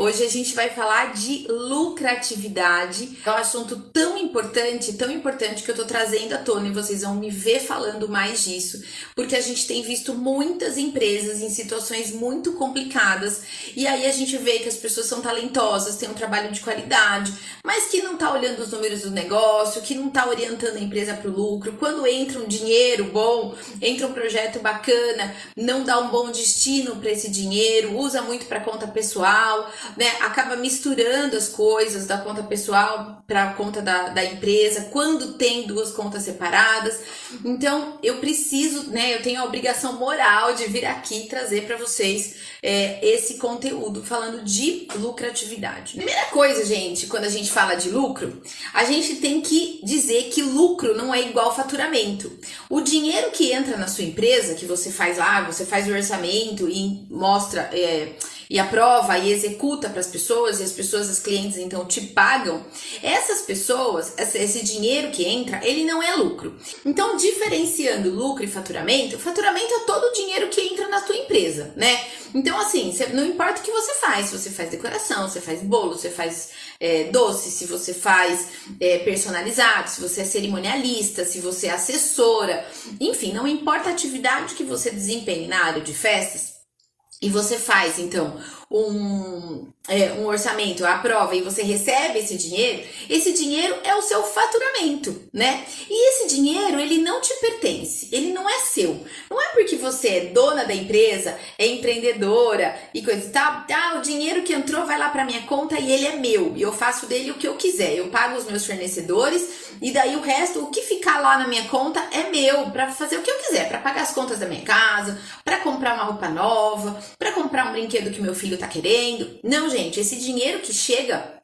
Hoje a gente vai falar de lucratividade. É um assunto tão importante, tão importante que eu tô trazendo à tona e vocês vão me ver falando mais disso, porque a gente tem visto muitas empresas em situações muito complicadas e aí a gente vê que as pessoas são talentosas, têm um trabalho de qualidade, mas que não tá olhando os números do negócio, que não tá orientando a empresa para o lucro. Quando entra um dinheiro bom, entra um projeto bacana, não dá um bom destino para esse dinheiro, usa muito para conta pessoal né, acaba misturando as coisas da conta pessoal para a conta da, da empresa, quando tem duas contas separadas. Então, eu preciso, né, eu tenho a obrigação moral de vir aqui trazer para vocês é, esse conteúdo falando de lucratividade. Primeira coisa, gente, quando a gente fala de lucro, a gente tem que dizer que lucro não é igual faturamento. O dinheiro que entra na sua empresa, que você faz lá, você faz o orçamento e mostra. É, e aprova e executa para as pessoas e as pessoas, as clientes, então te pagam, essas pessoas, esse dinheiro que entra, ele não é lucro. Então, diferenciando lucro e faturamento, faturamento é todo o dinheiro que entra na tua empresa, né? Então, assim, não importa o que você faz, se você faz decoração, você faz bolo, você faz é, doce, se você faz é, personalizado, se você é cerimonialista, se você é assessora, enfim, não importa a atividade que você desempenhe na área de festas, e você faz então um, é, um orçamento, aprova e você recebe esse dinheiro, esse dinheiro é o seu faturamento, né? E esse dinheiro, ele não te pertence, ele não é seu. Não é porque você é dona da empresa, é empreendedora e coisa e tal, ah, o dinheiro que entrou vai lá para minha conta e ele é meu, e eu faço dele o que eu quiser. Eu pago os meus fornecedores e daí o resto, o que ficar lá na minha conta é meu, para fazer o que eu quiser, para pagar as contas da minha casa, para comprar uma roupa nova, para comprar um brinquedo que meu filho tá querendo. Não, gente, esse dinheiro que chega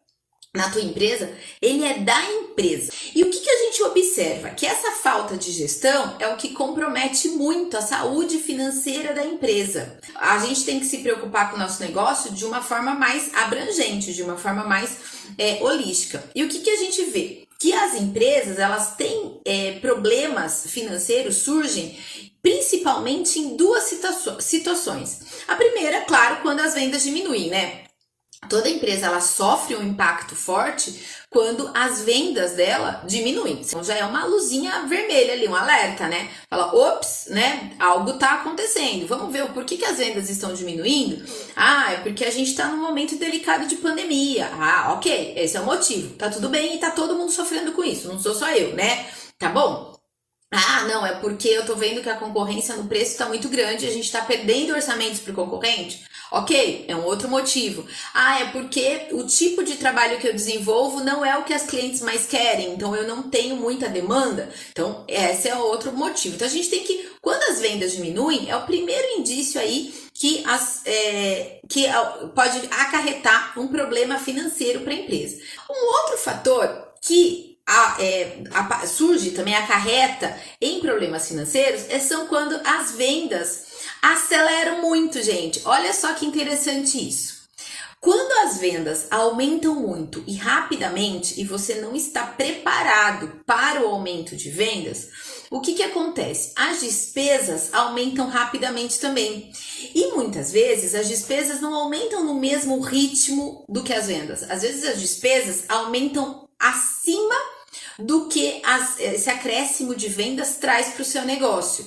na tua empresa, ele é da empresa. E o que, que a gente observa? Que essa falta de gestão é o que compromete muito a saúde financeira da empresa. A gente tem que se preocupar com o nosso negócio de uma forma mais abrangente, de uma forma mais é, holística. E o que, que a gente vê? Que as empresas elas têm é, problemas financeiros surgem principalmente em duas situações. A primeira, claro, quando as vendas diminuem, né? Toda empresa ela sofre um impacto forte quando as vendas dela diminuem. Então já é uma luzinha vermelha ali, um alerta, né? Fala, ops, né? Algo tá acontecendo. Vamos ver o porquê que as vendas estão diminuindo. Ah, é porque a gente tá num momento delicado de pandemia. Ah, ok, esse é o motivo. Tá tudo bem e tá todo mundo sofrendo com isso. Não sou só eu, né? Tá bom? Ah, não, é porque eu tô vendo que a concorrência no preço está muito grande e a gente está perdendo orçamentos para o concorrente. Ok, é um outro motivo. Ah, é porque o tipo de trabalho que eu desenvolvo não é o que as clientes mais querem, então eu não tenho muita demanda. Então, esse é outro motivo. Então, a gente tem que, quando as vendas diminuem, é o primeiro indício aí que, as, é, que pode acarretar um problema financeiro para a empresa. Um outro fator que a, é, a, surge também em problemas financeiros é, são quando as vendas aceleram muito, gente. Olha só que interessante isso. Quando as vendas aumentam muito e rapidamente e você não está preparado para o aumento de vendas, o que, que acontece? As despesas aumentam rapidamente também. E muitas vezes as despesas não aumentam no mesmo ritmo do que as vendas. Às vezes as despesas aumentam acima do que as, esse acréscimo de vendas traz para o seu negócio.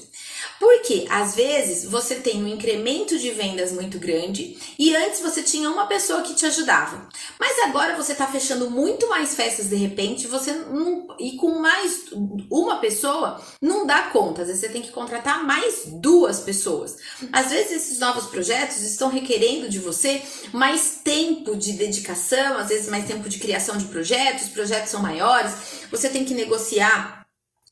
Porque às vezes você tem um incremento de vendas muito grande e antes você tinha uma pessoa que te ajudava. Mas agora você está fechando muito mais festas de repente, você não, e com mais uma pessoa não dá conta. Às vezes você tem que contratar mais duas pessoas. Às vezes esses novos projetos estão requerendo de você mais tempo de dedicação, às vezes mais tempo de criação de projetos, os projetos são maiores, você tem que negociar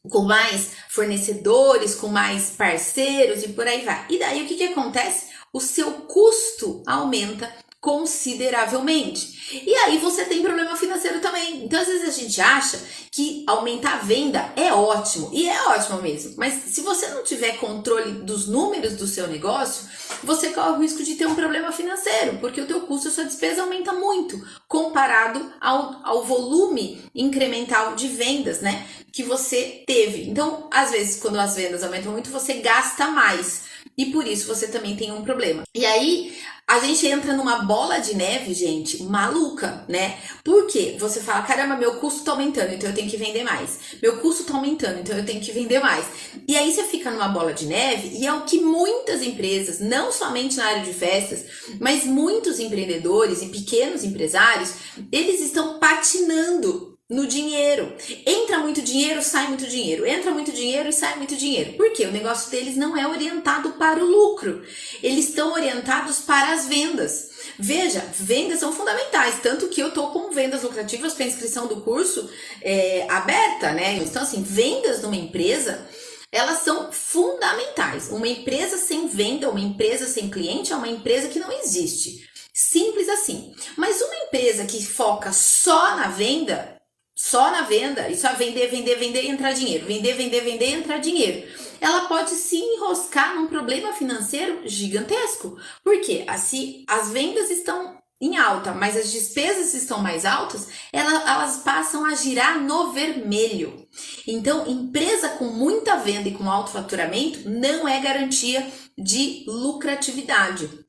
com mais fornecedores, com mais parceiros e por aí vai. E daí o que, que acontece? O seu custo aumenta consideravelmente. E aí você tem problema financeiro também. Então, às vezes a gente acha que aumentar a venda é ótimo, e é ótimo mesmo. Mas se você não tiver controle dos números do seu negócio, você corre o risco de ter um problema financeiro, porque o teu custo, a sua despesa aumenta muito comparado ao, ao volume incremental de vendas, né, que você teve. Então, às vezes, quando as vendas aumentam muito, você gasta mais. E por isso você também tem um problema. E aí, a gente entra numa bola de neve, gente, maluca, né? Porque você fala, caramba, meu custo tá aumentando, então eu tenho que vender mais. Meu custo tá aumentando, então eu tenho que vender mais. E aí você fica numa bola de neve e é o que muitas empresas, não somente na área de festas, mas muitos empreendedores e pequenos empresários, eles estão patinando no dinheiro. Entra muito dinheiro, sai muito dinheiro. Entra muito dinheiro e sai muito dinheiro. Por quê? O negócio deles não é orientado para o lucro. Eles estão orientados para as vendas. Veja, vendas são fundamentais, tanto que eu tô com vendas lucrativas para inscrição do curso é, aberta, né? Então, assim, vendas numa empresa, elas são fundamentais. Uma empresa sem venda, uma empresa sem cliente é uma empresa que não existe. Simples assim. Mas uma empresa que foca só na venda, só na venda, e só vender, vender, vender e entrar dinheiro, vender, vender, vender e entrar dinheiro, ela pode se enroscar num problema financeiro gigantesco. Porque assim, as vendas estão em alta, mas as despesas estão mais altas, elas, elas passam a girar no vermelho. Então, empresa com muita venda e com alto faturamento não é garantia de lucratividade.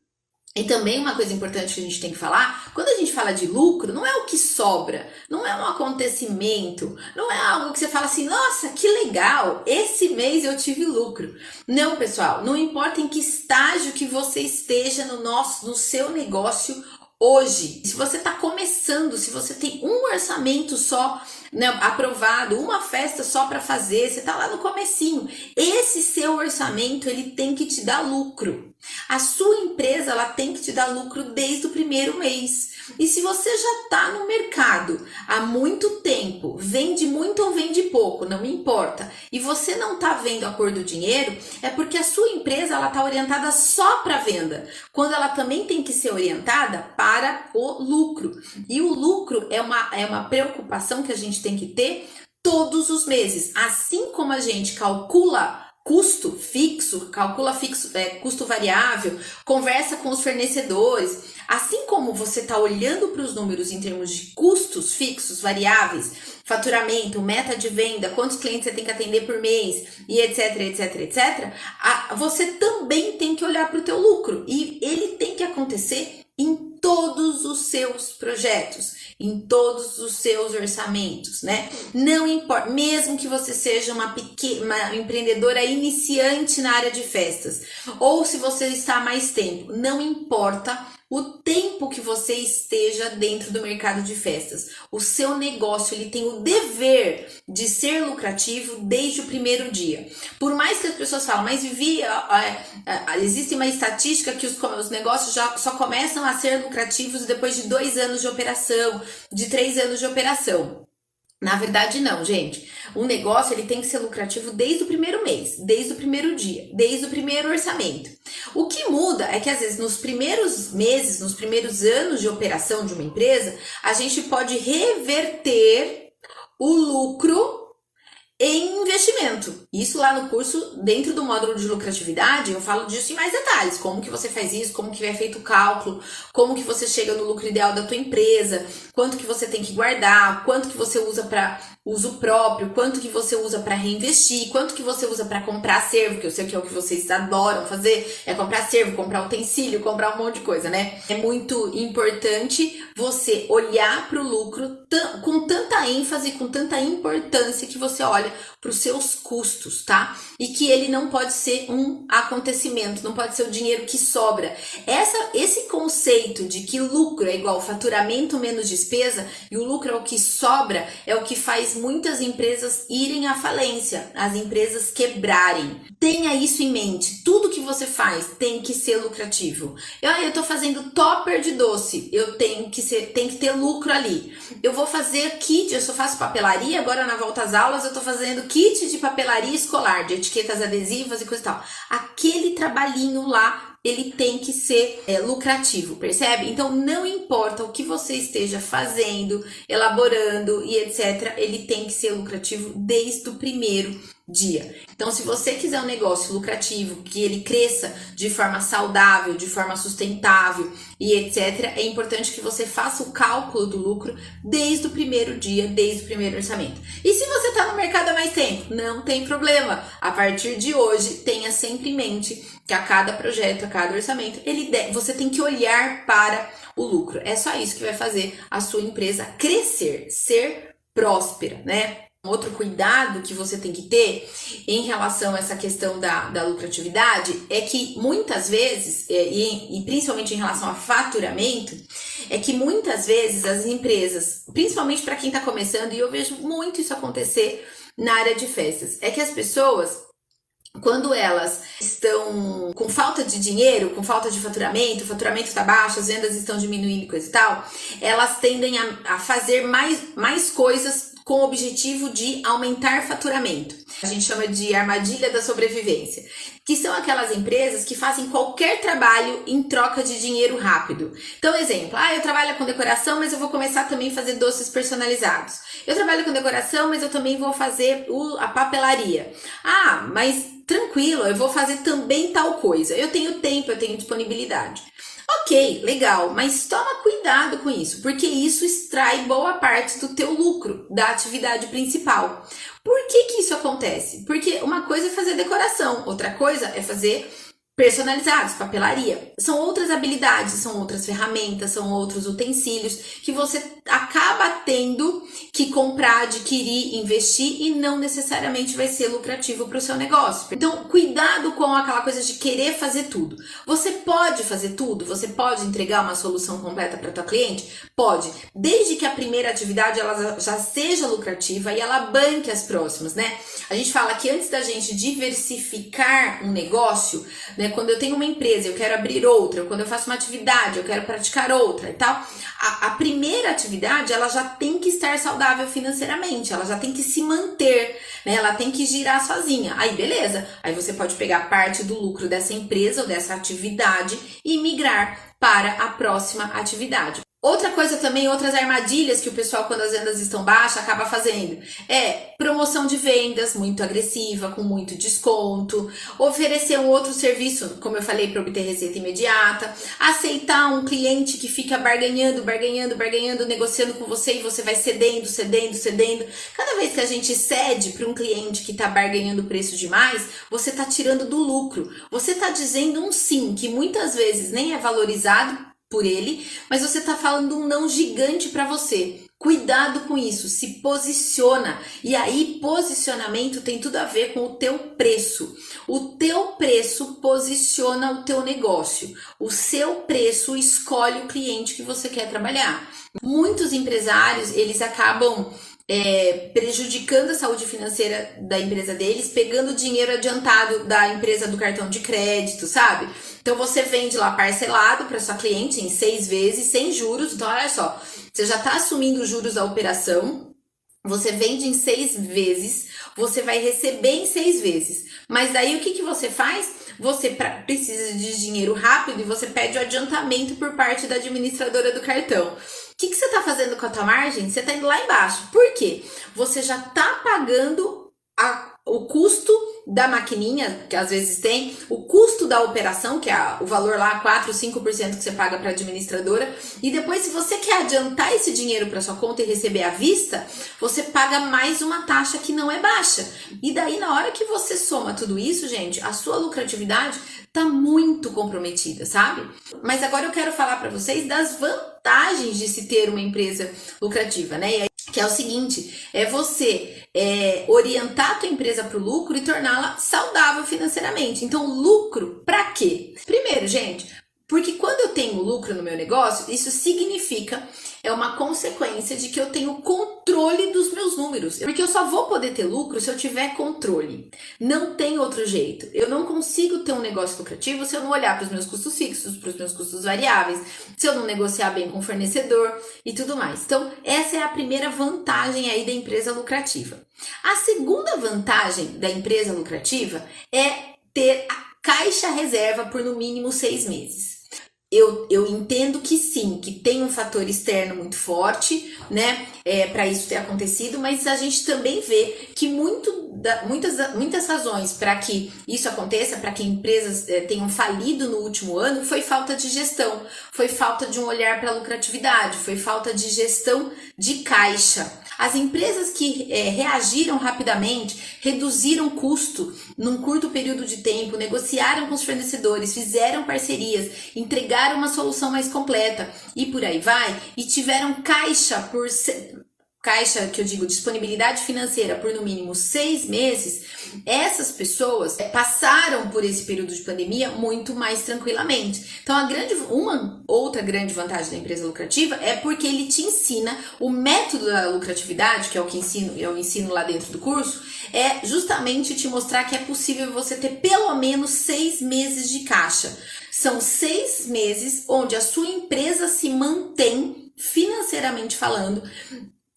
E também uma coisa importante que a gente tem que falar, quando a gente fala de lucro, não é o que sobra, não é um acontecimento, não é algo que você fala assim, nossa, que legal, esse mês eu tive lucro. Não, pessoal, não importa em que estágio que você esteja no nosso, no seu negócio hoje. Se você está começando, se você tem um orçamento só né, aprovado, uma festa só para fazer, você está lá no comecinho. Esse seu orçamento ele tem que te dar lucro. A sua empresa ela tem que te dar lucro desde o primeiro mês. E se você já está no mercado há muito tempo, vende muito ou vende pouco, não importa, e você não está vendo a cor do dinheiro, é porque a sua empresa ela está orientada só para venda, quando ela também tem que ser orientada para o lucro. E o lucro é uma, é uma preocupação que a gente tem que ter todos os meses. Assim como a gente calcula custo fixo, calcula fixo, é, custo variável, conversa com os fornecedores. Assim como você está olhando para os números em termos de custos fixos, variáveis, faturamento, meta de venda, quantos clientes você tem que atender por mês e etc, etc, etc, a, você também tem que olhar para o teu lucro e ele tem que acontecer em todos os seus projetos, em todos os seus orçamentos, né? Não importa, mesmo que você seja uma pequena empreendedora iniciante na área de festas, ou se você está há mais tempo, não importa o tempo que você esteja dentro do mercado de festas. O seu negócio ele tem o dever de ser lucrativo desde o primeiro dia. Por mais que as pessoas falam, mas Vivi, existe uma estatística que os, os negócios já só começam a ser lucrativos depois de dois anos de operação, de três anos de operação. Na verdade, não, gente. Um negócio ele tem que ser lucrativo desde o primeiro mês, desde o primeiro dia, desde o primeiro orçamento. O que muda é que às vezes nos primeiros meses, nos primeiros anos de operação de uma empresa, a gente pode reverter o lucro em investimento. Isso lá no curso, dentro do módulo de lucratividade, eu falo disso em mais detalhes, como que você faz isso, como que é feito o cálculo, como que você chega no lucro ideal da tua empresa, quanto que você tem que guardar, quanto que você usa para uso próprio, quanto que você usa para reinvestir, quanto que você usa para comprar servo, que eu sei que é o que vocês adoram fazer, é comprar servo, comprar utensílio, comprar um monte de coisa, né? É muito importante você olhar para o lucro com tanta ênfase, com tanta importância que você olha para os seus custos, tá? E que ele não pode ser um acontecimento, não pode ser o dinheiro que sobra. Essa, esse conceito de que lucro é igual faturamento menos despesa e o lucro é o que sobra é o que faz muitas empresas irem à falência, as empresas quebrarem. Tenha isso em mente. Tudo que você faz tem que ser lucrativo. Eu, tô fazendo topper de doce, eu tenho que ser, tem que ter lucro ali. Eu vou fazer kit, eu só faço papelaria, agora na volta às aulas eu tô fazendo kit de papelaria escolar, de etiquetas adesivas e coisa e tal. Aquele trabalhinho lá ele tem que ser é, lucrativo, percebe? Então não importa o que você esteja fazendo, elaborando e etc, ele tem que ser lucrativo desde o primeiro dia. Então, se você quiser um negócio lucrativo, que ele cresça de forma saudável, de forma sustentável e etc., é importante que você faça o cálculo do lucro desde o primeiro dia, desde o primeiro orçamento. E se você está no mercado há mais tempo, não tem problema. A partir de hoje, tenha sempre em mente que a cada projeto, a cada orçamento, ele você tem que olhar para o lucro. É só isso que vai fazer a sua empresa crescer, ser próspera, né? Outro cuidado que você tem que ter em relação a essa questão da, da lucratividade é que muitas vezes, é, e, e principalmente em relação a faturamento, é que muitas vezes as empresas, principalmente para quem está começando, e eu vejo muito isso acontecer na área de festas, é que as pessoas quando elas estão com falta de dinheiro, com falta de faturamento, o faturamento está baixo, as vendas estão diminuindo e coisa e tal, elas tendem a, a fazer mais, mais coisas com o objetivo de aumentar faturamento. A gente chama de armadilha da sobrevivência, que são aquelas empresas que fazem qualquer trabalho em troca de dinheiro rápido. Então, exemplo, ah, eu trabalho com decoração, mas eu vou começar também a fazer doces personalizados. Eu trabalho com decoração, mas eu também vou fazer a papelaria. Ah, mas tranquilo, eu vou fazer também tal coisa. Eu tenho tempo, eu tenho disponibilidade. Ok, legal, mas toma cuidado com isso, porque isso extrai boa parte do teu lucro da atividade principal. Por que que isso acontece? Porque uma coisa é fazer decoração, outra coisa é fazer personalizados, papelaria. São outras habilidades, são outras ferramentas, são outros utensílios que você acaba tendo que comprar, adquirir, investir e não necessariamente vai ser lucrativo para o seu negócio. Então, cuidado com aquela coisa de querer fazer tudo. Você pode fazer tudo, você pode entregar uma solução completa para tua cliente? Pode, desde que a primeira atividade ela já seja lucrativa e ela banque as próximas, né? A gente fala que antes da gente diversificar um negócio, né, né? Quando eu tenho uma empresa, eu quero abrir outra, quando eu faço uma atividade, eu quero praticar outra e tal. A, a primeira atividade, ela já tem que estar saudável financeiramente, ela já tem que se manter, né? Ela tem que girar sozinha. Aí, beleza. Aí você pode pegar parte do lucro dessa empresa ou dessa atividade e migrar para a próxima atividade. Outra coisa também, outras armadilhas que o pessoal, quando as vendas estão baixas, acaba fazendo é promoção de vendas muito agressiva, com muito desconto, oferecer um outro serviço, como eu falei, para obter receita imediata, aceitar um cliente que fica barganhando, barganhando, barganhando, negociando com você e você vai cedendo, cedendo, cedendo. Cada vez que a gente cede para um cliente que está barganhando preço demais, você está tirando do lucro. Você está dizendo um sim, que muitas vezes nem é valorizado por ele, mas você está falando um não gigante para você. Cuidado com isso, se posiciona. E aí, posicionamento tem tudo a ver com o teu preço. O teu preço posiciona o teu negócio. O seu preço escolhe o cliente que você quer trabalhar. Muitos empresários, eles acabam é, prejudicando a saúde financeira da empresa deles, pegando dinheiro adiantado da empresa do cartão de crédito, sabe? Então você vende lá parcelado para sua cliente em seis vezes, sem juros. Então, olha só, você já está assumindo os juros da operação, você vende em seis vezes, você vai receber em seis vezes. Mas daí o que, que você faz? Você pra, precisa de dinheiro rápido e você pede o adiantamento por parte da administradora do cartão que, que você está fazendo com a tua margem? Você está indo lá embaixo. Por quê? Você já está pagando a, o custo da maquininha, que às vezes tem, o custo da operação, que é o valor lá, 4, 5% que você paga para a administradora, e depois, se você quer adiantar esse dinheiro para sua conta e receber à vista, você paga mais uma taxa que não é baixa. E daí, na hora que você soma tudo isso, gente, a sua lucratividade tá muito comprometida, sabe? Mas agora eu quero falar para vocês das vantagens de se ter uma empresa lucrativa, né? Que é o seguinte, é você é, orientar a tua empresa para o lucro e torná-la saudável financeiramente. Então, lucro para quê? Primeiro, gente, porque quando eu tenho lucro no meu negócio, isso significa é uma consequência de que eu tenho controle dos meus números. Porque eu só vou poder ter lucro se eu tiver controle. Não tem outro jeito. Eu não consigo ter um negócio lucrativo se eu não olhar para os meus custos fixos, para os meus custos variáveis, se eu não negociar bem com o fornecedor e tudo mais. Então, essa é a primeira vantagem aí da empresa lucrativa. A segunda vantagem da empresa lucrativa é ter a caixa reserva por no mínimo seis meses eu, eu entendo que sim, que tem um fator externo muito forte, né, é, para isso ter acontecido, mas a gente também vê que muito da, muitas, muitas razões para que isso aconteça, para que empresas é, tenham falido no último ano, foi falta de gestão, foi falta de um olhar para lucratividade, foi falta de gestão de caixa. As empresas que é, reagiram rapidamente, reduziram custo num curto período de tempo, negociaram com os fornecedores, fizeram parcerias, entregaram uma solução mais completa e por aí vai, e tiveram caixa por caixa que eu digo disponibilidade financeira por no mínimo seis meses, essas pessoas passaram por esse período de pandemia muito mais tranquilamente. Então, a grande, uma outra grande vantagem da empresa lucrativa é porque ele te ensina o método da lucratividade, que é o que ensino, eu ensino lá dentro do curso, é justamente te mostrar que é possível você ter pelo menos seis meses de caixa. São seis meses onde a sua empresa se mantém financeiramente falando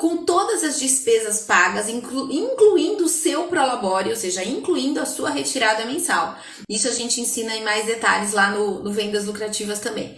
com todas as despesas pagas, inclu incluindo o seu prolabore, ou seja, incluindo a sua retirada mensal. Isso a gente ensina em mais detalhes lá no, no Vendas Lucrativas também.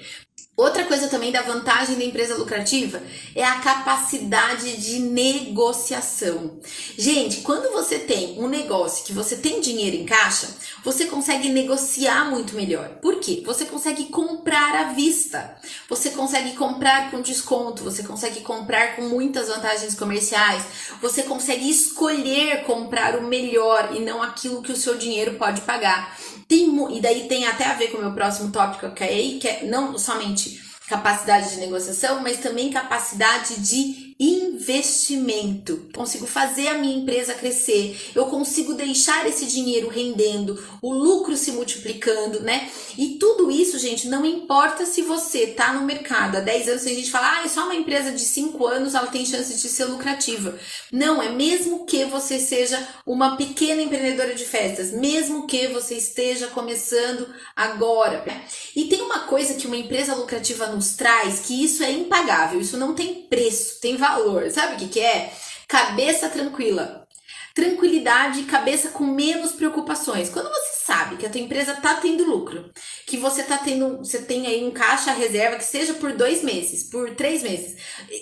Outra coisa também da vantagem da empresa lucrativa é a capacidade de negociação. Gente, quando você tem um negócio que você tem dinheiro em caixa, você consegue negociar muito melhor. Por quê? Você consegue comprar à vista. Você consegue comprar com desconto, você consegue comprar com muitas vantagens comerciais, você consegue escolher comprar o melhor e não aquilo que o seu dinheiro pode pagar. Tem, e daí tem até a ver com o meu próximo tópico que é, que é não somente capacidade de negociação, mas também capacidade de investimento. Consigo fazer a minha empresa crescer, eu consigo deixar esse dinheiro rendendo, o lucro se multiplicando, né? E tudo isso, gente, não importa se você tá no mercado há 10 anos, a gente fala, ah, é só uma empresa de 5 anos, ela tem chance de ser lucrativa. Não, é mesmo que você seja uma pequena empreendedora de festas, mesmo que você esteja começando agora. E tem uma coisa que uma empresa lucrativa nos traz, que isso é impagável, isso não tem preço, tem valor. Sabe o que, que é? Cabeça tranquila. Tranquilidade e cabeça com menos preocupações. Quando você sabe que a tua empresa tá tendo lucro, que você tá tendo, você tem aí um caixa reserva que seja por dois meses, por três meses.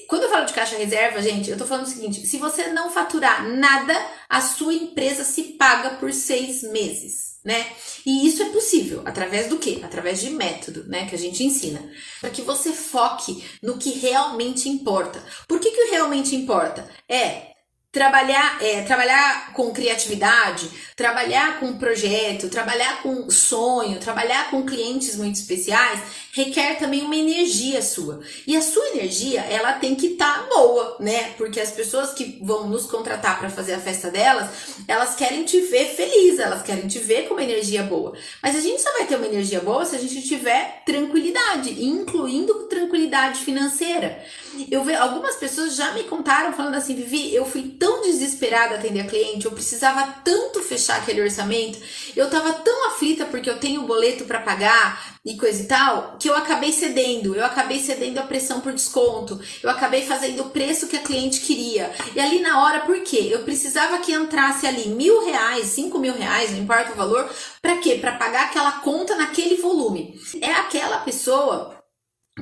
Quando eu falo de caixa reserva, gente, eu tô falando o seguinte: se você não faturar nada, a sua empresa se paga por seis meses né? E isso é possível através do quê? Através de método, né? Que a gente ensina. Para que você foque no que realmente importa. Por que, que realmente importa? É trabalhar, é, trabalhar com criatividade, trabalhar com projeto, trabalhar com sonho, trabalhar com clientes muito especiais, requer também uma energia sua. E a sua energia, ela tem que estar tá boa, né? Porque as pessoas que vão nos contratar para fazer a festa delas, elas querem te ver feliz, elas querem te ver com uma energia boa. Mas a gente só vai ter uma energia boa se a gente tiver tranquilidade, incluindo tranquilidade financeira. Eu vejo algumas pessoas já me contaram falando assim, Vivi, eu fui tão desesperada atender a cliente, eu precisava tanto fechar aquele orçamento, eu tava tão aflita porque eu tenho boleto para pagar e coisa e tal, que eu acabei cedendo, eu acabei cedendo a pressão por desconto, eu acabei fazendo o preço que a cliente queria. E ali na hora, por quê? Eu precisava que entrasse ali mil reais, cinco mil reais, não importa o valor, para quê? Para pagar aquela conta naquele volume. É aquela pessoa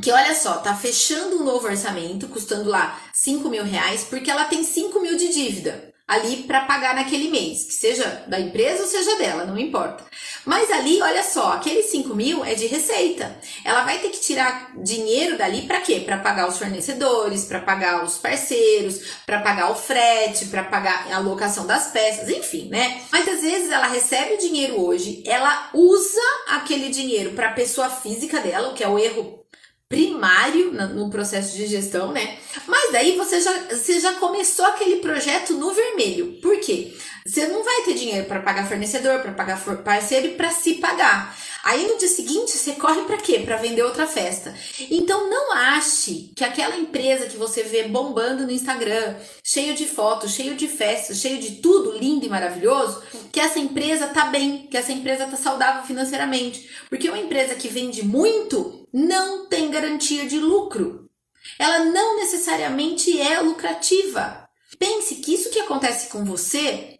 que olha só, tá fechando um novo orçamento, custando lá 5 mil reais, porque ela tem 5 mil de dívida ali para pagar naquele mês, que seja da empresa ou seja dela, não importa. Mas ali, olha só, aquele 5 mil é de receita. Ela vai ter que tirar dinheiro dali para quê? Para pagar os fornecedores, para pagar os parceiros, para pagar o frete, para pagar a locação das peças, enfim, né? Mas às vezes ela recebe o dinheiro hoje, ela usa aquele dinheiro para pessoa física dela, o que é o erro primário no processo de gestão, né? Mas daí você já, você já começou aquele projeto no vermelho. Por quê? Você não vai ter dinheiro para pagar fornecedor, para pagar parceiro e para se pagar. Aí no dia seguinte você corre para quê? Para vender outra festa. Então não ache que aquela empresa que você vê bombando no Instagram, cheio de fotos, cheio de festas, cheio de tudo lindo e maravilhoso, que essa empresa tá bem, que essa empresa tá saudável financeiramente. Porque uma empresa que vende muito não tem garantia de lucro. Ela não necessariamente é lucrativa. Pense que isso que acontece com você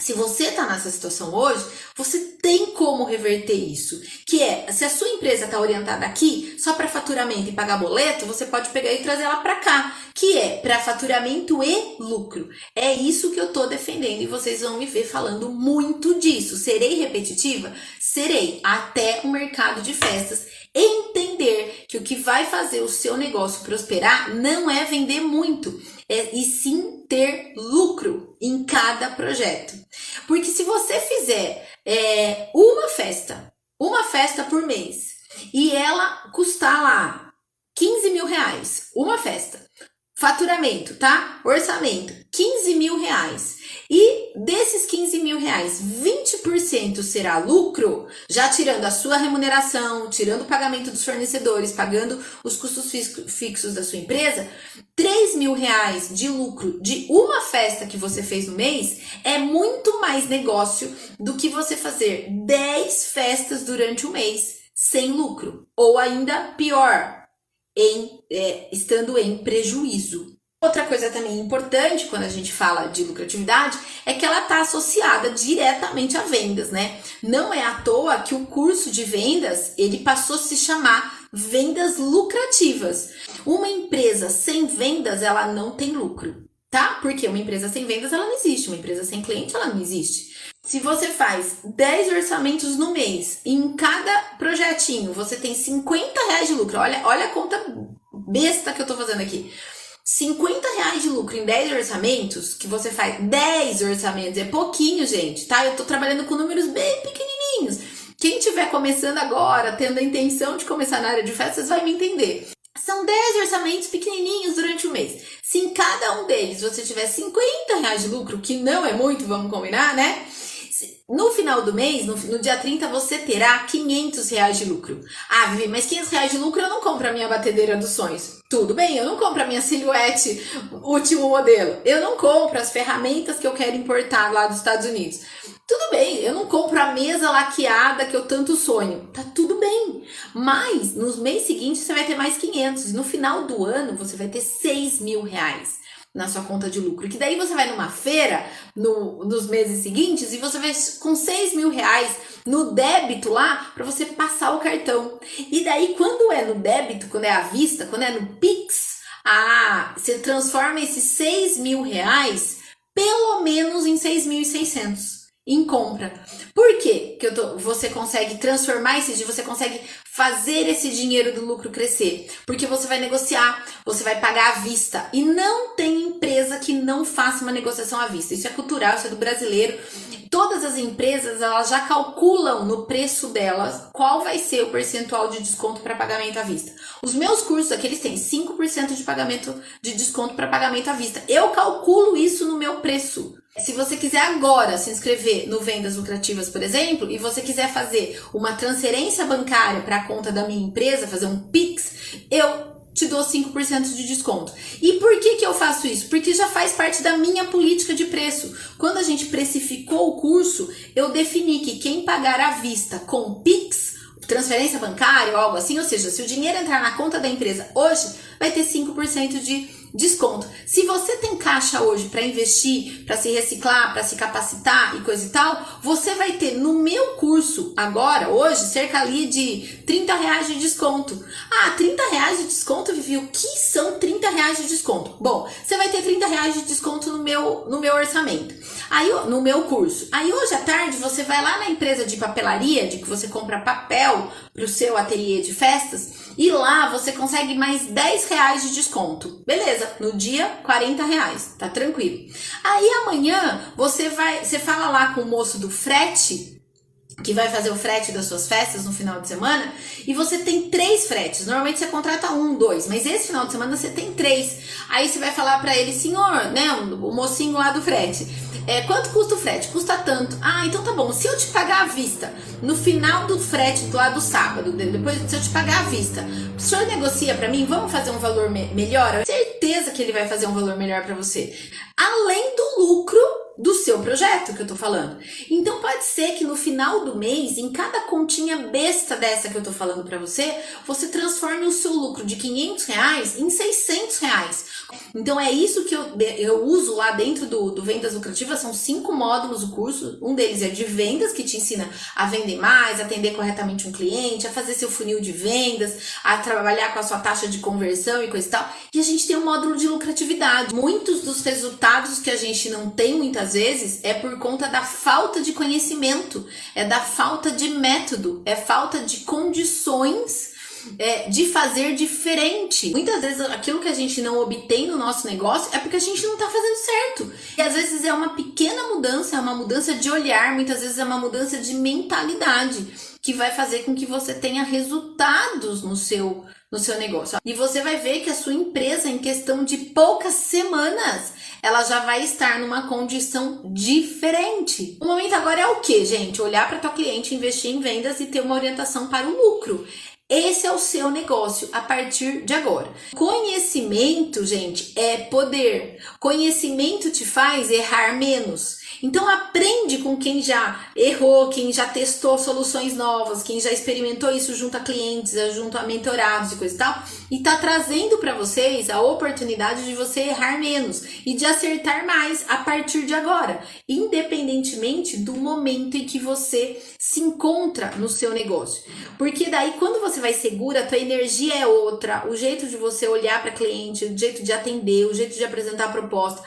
se você está nessa situação hoje, você tem como reverter isso. Que é, se a sua empresa está orientada aqui só para faturamento e pagar boleto, você pode pegar e trazer ela para cá, que é para faturamento e lucro. É isso que eu estou defendendo e vocês vão me ver falando muito disso. Serei repetitiva? Serei, até o mercado de festas entender que o que vai fazer o seu negócio prosperar não é vender muito, é, e sim ter lucro em cada projeto. Porque se você fizer é, uma festa, uma festa por mês, e ela custar lá 15 mil reais, uma festa, faturamento, tá? Orçamento, 15 mil reais. E desses 15 mil reais, 20% será lucro, já tirando a sua remuneração, tirando o pagamento dos fornecedores, pagando os custos fixos da sua empresa, 3 mil reais de lucro de uma festa que você fez no mês é muito mais negócio do que você fazer 10 festas durante o mês sem lucro. Ou ainda pior, em, é, estando em prejuízo. Outra coisa também importante quando a gente fala de lucratividade é que ela está associada diretamente a vendas, né? Não é à toa que o curso de vendas ele passou a se chamar vendas lucrativas. Uma empresa sem vendas ela não tem lucro, tá? Porque uma empresa sem vendas ela não existe, uma empresa sem cliente ela não existe. Se você faz 10 orçamentos no mês, em cada projetinho você tem 50 reais de lucro, olha, olha a conta besta que eu tô fazendo aqui. 50 reais de lucro em 10 orçamentos, que você faz 10 orçamentos, é pouquinho, gente, tá? Eu tô trabalhando com números bem pequenininhos. Quem estiver começando agora, tendo a intenção de começar na área de festas, vai me entender. São 10 orçamentos pequenininhos durante o mês. Se em cada um deles você tiver 50 reais de lucro, que não é muito, vamos combinar, né? No final do mês, no, no, dia 30, você terá 500 reais de lucro. Ah, Vivi, mas 500 reais de lucro eu não compro a minha batedeira dos sonhos. Tudo bem, eu não compro a minha silhuete último modelo. Eu não compro as ferramentas que eu quero importar lá dos Estados Unidos. Tudo bem, eu não compro a mesa laqueada que eu tanto sonho. Tá tudo bem. Mas nos meses seguintes você vai ter mais 500. No final do ano você vai ter 6 mil reais na sua conta de lucro. Que daí você vai numa feira no, nos meses seguintes e você vai com 6 mil reais no débito lá para você passar o cartão. E daí, quando é no débito, quando é à vista, quando é no Pix, ah, você transforma esses 6 mil reais pelo menos em 6.600 em compra. Por quê? que eu tô, você consegue transformar esse você consegue fazer esse dinheiro do lucro crescer? Porque você vai negociar, você vai pagar à vista. E não tem empresa que não faça uma negociação à vista. Isso é cultural, isso é do brasileiro. Todas as empresas, elas já calculam no preço delas qual vai ser o percentual de desconto para pagamento à vista. Os meus cursos aqui, eles têm 5% de pagamento de desconto para pagamento à vista. Eu calculo isso no meu preço. Se você quiser agora se inscrever no Vendas Lucrativas, por exemplo, e você quiser fazer uma transferência bancária para a conta da minha empresa, fazer um Pix, eu te dou 5% de desconto. E por que, que eu faço isso? Porque já faz parte da minha política de preço. Quando a gente precificou o curso, eu defini que quem pagar à vista com Pix, transferência bancária ou algo assim, ou seja, se o dinheiro entrar na conta da empresa hoje, vai ter 5% de desconto. Se você tem caixa hoje para investir, para se reciclar, para se capacitar e coisa e tal, você vai ter no meu curso agora, hoje, cerca ali de 30 reais de desconto. Ah, 30 reais de desconto, Vivi, o que são 30 reais de desconto? Bom, você vai ter 30 reais de desconto no meu, no meu orçamento. Aí, no meu curso. Aí hoje à tarde você vai lá na empresa de papelaria, de que você compra papel para o seu ateliê de festas, e lá você consegue mais 10 reais de desconto. Beleza, no dia 40 reais, tá tranquilo. Aí amanhã você vai, você fala lá com o moço do frete, que vai fazer o frete das suas festas no final de semana, e você tem três fretes. Normalmente você contrata um, dois, mas esse final de semana você tem três. Aí você vai falar para ele, senhor, né, o mocinho lá do frete é, quanto custa o frete? Custa tanto. Ah, então tá bom. Se eu te pagar à vista, no final do frete do lado do sábado, depois se eu te pagar à vista, o senhor negocia para mim? Vamos fazer um valor me melhor? Certeza que ele vai fazer um valor melhor para você. Além do lucro do seu projeto que eu tô falando. Então pode ser que no final do mês, em cada continha besta dessa que eu tô falando para você, você transforme o seu lucro de 500 reais em 600 reais. Então é isso que eu, eu uso lá dentro do, do Vendas Lucrativas, são cinco módulos o curso. Um deles é de vendas, que te ensina a vender mais, atender corretamente um cliente, a fazer seu funil de vendas, a trabalhar com a sua taxa de conversão e coisa e tal. E a gente tem um módulo de lucratividade. Muitos dos resultados que a gente não tem muitas vezes é por conta da falta de conhecimento, é da falta de método, é falta de condições é, de fazer diferente. Muitas vezes aquilo que a gente não obtém no nosso negócio é porque a gente não tá fazendo certo. E às vezes é uma pequena mudança, é uma mudança de olhar, muitas vezes é uma mudança de mentalidade que vai fazer com que você tenha resultados no seu no seu negócio. E você vai ver que a sua empresa em questão de poucas semanas ela já vai estar numa condição diferente. O momento agora é o que, gente? Olhar para tua cliente, investir em vendas e ter uma orientação para o lucro. Esse é o seu negócio a partir de agora. Conhecimento, gente, é poder. Conhecimento te faz errar menos. Então aprende com quem já errou, quem já testou soluções novas, quem já experimentou isso junto a clientes, junto a mentorados e coisa e tal, e tá trazendo para vocês a oportunidade de você errar menos e de acertar mais a partir de agora, independentemente do momento em que você se encontra no seu negócio. Porque daí quando você vai segura, a tua energia é outra, o jeito de você olhar para cliente, o jeito de atender, o jeito de apresentar a proposta,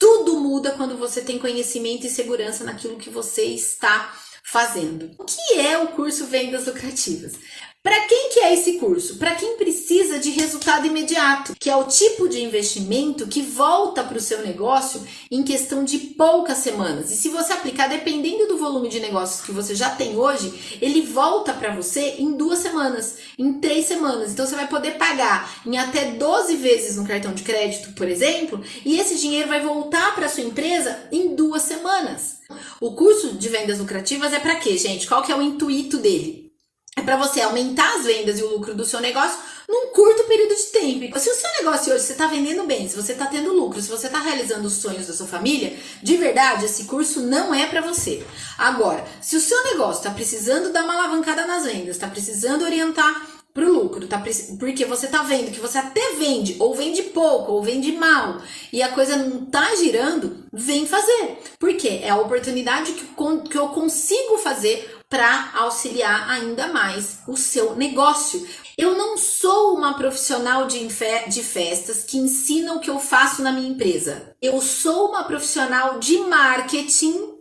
tudo muda quando você tem conhecimento e segurança naquilo que você está fazendo. O que é o curso Vendas Lucrativas? Para quem que é esse curso? Para quem precisa de resultado imediato, que é o tipo de investimento que volta para o seu negócio em questão de poucas semanas. E se você aplicar, dependendo do volume de negócios que você já tem hoje, ele volta para você em duas semanas, em três semanas. Então você vai poder pagar em até 12 vezes no cartão de crédito, por exemplo, e esse dinheiro vai voltar para sua empresa em duas semanas. O curso de vendas lucrativas é para quê, gente? Qual que é o intuito dele? É para você aumentar as vendas e o lucro do seu negócio num curto período de tempo. Se o seu negócio hoje você está vendendo bem, se você está tendo lucro, se você está realizando os sonhos da sua família, de verdade, esse curso não é para você. Agora, se o seu negócio está precisando dar uma alavancada nas vendas, está precisando orientar para o lucro, tá? Porque você tá vendo que você até vende, ou vende pouco, ou vende mal, e a coisa não tá girando, vem fazer. Porque é a oportunidade que, que eu consigo fazer para auxiliar ainda mais o seu negócio. Eu não sou uma profissional de, de festas que ensina o que eu faço na minha empresa. Eu sou uma profissional de marketing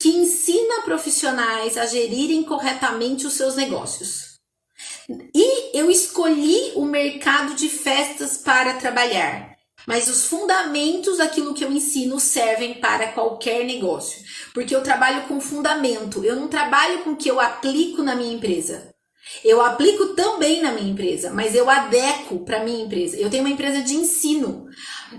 que ensina profissionais a gerirem corretamente os seus negócios. E eu escolhi o mercado de festas para trabalhar. Mas os fundamentos daquilo que eu ensino servem para qualquer negócio. Porque eu trabalho com fundamento, eu não trabalho com o que eu aplico na minha empresa. Eu aplico também na minha empresa, mas eu adequo para minha empresa. Eu tenho uma empresa de ensino.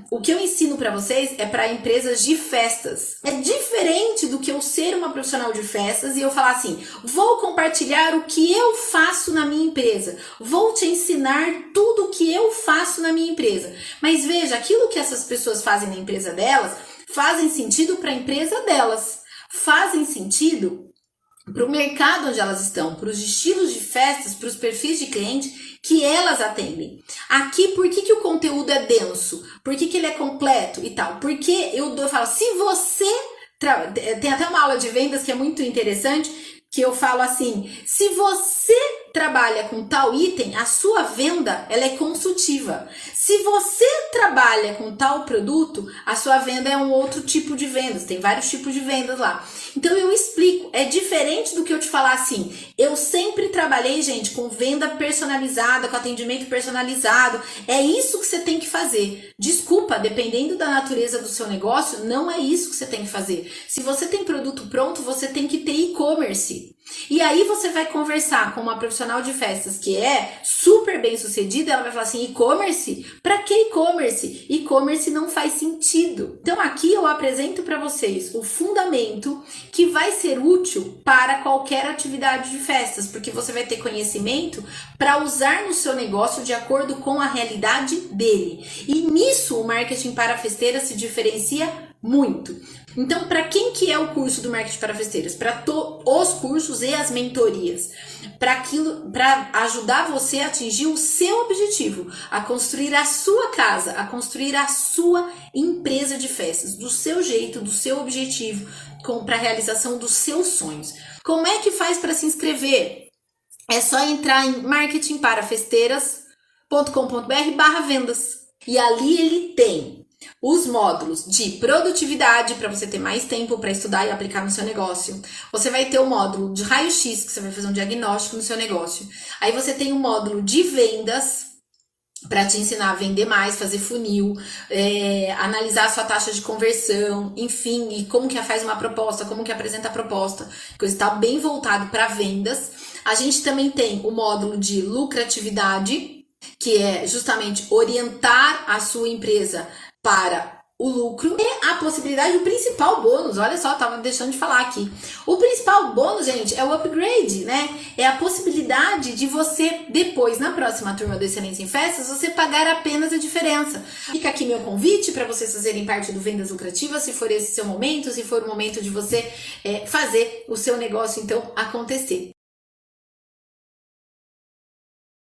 O que eu ensino para vocês é para empresas de festas. É diferente do que eu ser uma profissional de festas e eu falar assim: vou compartilhar o que eu faço na minha empresa, vou te ensinar tudo o que eu faço na minha empresa. Mas veja, aquilo que essas pessoas fazem na empresa delas fazem sentido para a empresa delas, fazem sentido para o mercado onde elas estão, para os estilos de festas, para os perfis de cliente que elas atendem. Aqui, por que, que o conteúdo é denso? Por que, que ele é completo e tal? Porque eu, eu falo, se você. Tem até uma aula de vendas que é muito interessante, que eu falo assim: se você trabalha com tal item, a sua venda ela é consultiva. Se você trabalha com tal produto, a sua venda é um outro tipo de vendas. Tem vários tipos de vendas lá. Então eu explico, é diferente do que eu te falar assim. Eu sempre trabalhei, gente, com venda personalizada, com atendimento personalizado. É isso que você tem que fazer. Desculpa, dependendo da natureza do seu negócio, não é isso que você tem que fazer. Se você tem produto pronto, você tem que ter e-commerce. E aí você vai conversar com uma profissional de festas que é super bem sucedida, ela vai falar assim: e-commerce? Para que e-commerce? E-commerce não faz sentido. Então aqui eu apresento para vocês o fundamento que vai ser útil para qualquer atividade de festas, porque você vai ter conhecimento para usar no seu negócio de acordo com a realidade dele. E nisso o marketing para festeiras se diferencia muito. Então, para quem que é o curso do marketing para festeiras? Para os cursos e as mentorias para aquilo, para ajudar você a atingir o seu objetivo, a construir a sua casa, a construir a sua empresa de festas, do seu jeito, do seu objetivo, para a realização dos seus sonhos. Como é que faz para se inscrever? É só entrar em marketingparafesteiras.com.br/vendas e ali ele tem os módulos de produtividade para você ter mais tempo para estudar e aplicar no seu negócio. Você vai ter o módulo de raio-x que você vai fazer um diagnóstico no seu negócio. Aí você tem o módulo de vendas para te ensinar a vender mais, fazer funil, é, analisar a sua taxa de conversão, enfim, e como que faz uma proposta, como que apresenta a proposta, coisa está bem voltado para vendas. A gente também tem o módulo de lucratividade, que é justamente orientar a sua empresa para o lucro e a possibilidade, o principal bônus, olha só, tava deixando de falar aqui. O principal bônus, gente, é o upgrade, né? É a possibilidade de você, depois, na próxima turma do Excelência em Festas, você pagar apenas a diferença. Fica aqui meu convite para vocês fazerem parte do Vendas Lucrativas, se for esse seu momento, se for o momento de você é, fazer o seu negócio, então, acontecer.